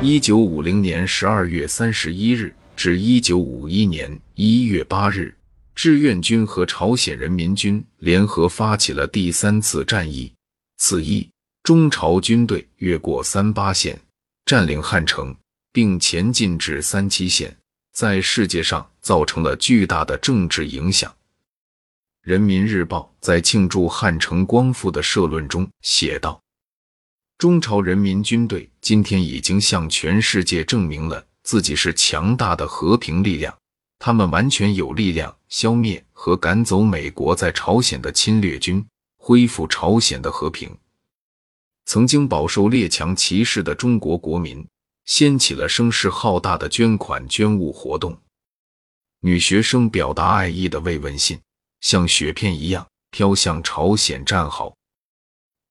一九五零年十二月三十一日至一九五一年一月八日，志愿军和朝鲜人民军联合发起了第三次战役。此役，中朝军队越过三八线，占领汉城，并前进至三七线，在世界上造成了巨大的政治影响。《人民日报》在庆祝汉城光复的社论中写道。中朝人民军队今天已经向全世界证明了自己是强大的和平力量，他们完全有力量消灭和赶走美国在朝鲜的侵略军，恢复朝鲜的和平。曾经饱受列强歧视的中国国民，掀起了声势浩大的捐款捐物活动。女学生表达爱意的慰问信，像雪片一样飘向朝鲜战壕。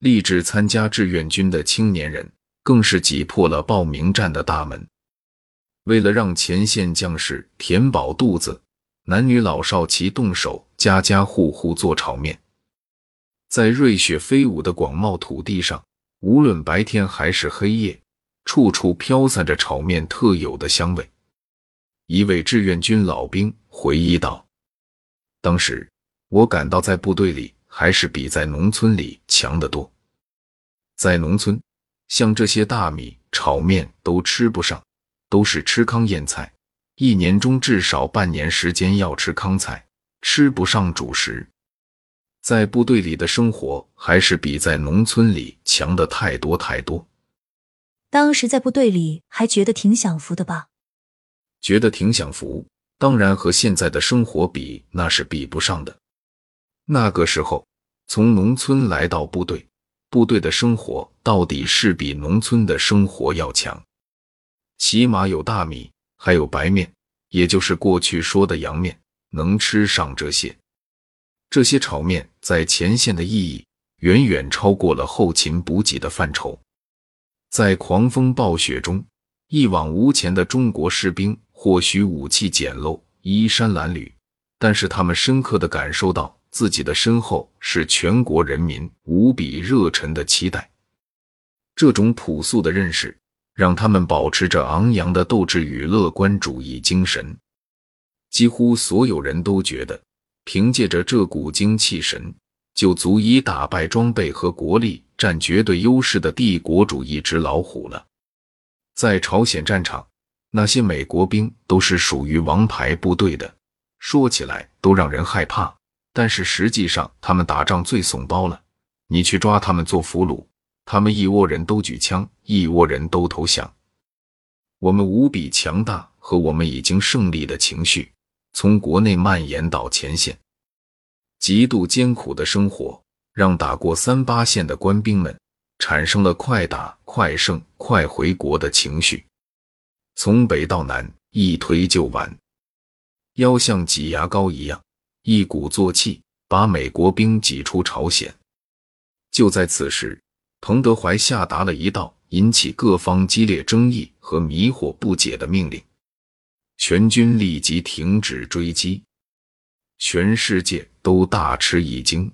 立志参加志愿军的青年人更是挤破了报名站的大门。为了让前线将士填饱肚子，男女老少齐动手，家家户户做炒面。在瑞雪飞舞的广袤土地上，无论白天还是黑夜，处处飘散着炒面特有的香味。一位志愿军老兵回忆道：“当时我感到在部队里。”还是比在农村里强得多。在农村，像这些大米、炒面都吃不上，都是吃糠咽菜，一年中至少半年时间要吃糠菜，吃不上主食。在部队里的生活还是比在农村里强的太多太多。当时在部队里还觉得挺享福的吧？觉得挺享福，当然和现在的生活比，那是比不上的。那个时候，从农村来到部队，部队的生活到底是比农村的生活要强，起码有大米，还有白面，也就是过去说的洋面，能吃上这些。这些炒面在前线的意义远远超过了后勤补给的范畴。在狂风暴雪中，一往无前的中国士兵或许武器简陋，衣衫褴褛，但是他们深刻的感受到。自己的身后是全国人民无比热忱的期待，这种朴素的认识让他们保持着昂扬的斗志与乐观主义精神。几乎所有人都觉得，凭借着这股精气神，就足以打败装备和国力占绝对优势的帝国主义之老虎了。在朝鲜战场，那些美国兵都是属于王牌部队的，说起来都让人害怕。但是实际上，他们打仗最怂包了。你去抓他们做俘虏，他们一窝人都举枪，一窝人都投降。我们无比强大和我们已经胜利的情绪，从国内蔓延到前线。极度艰苦的生活，让打过三八线的官兵们产生了快打、快胜、快回国的情绪。从北到南，一推就完，要像挤牙膏一样。一鼓作气把美国兵挤出朝鲜。就在此时，彭德怀下达了一道引起各方激烈争议和迷惑不解的命令：全军立即停止追击。全世界都大吃一惊。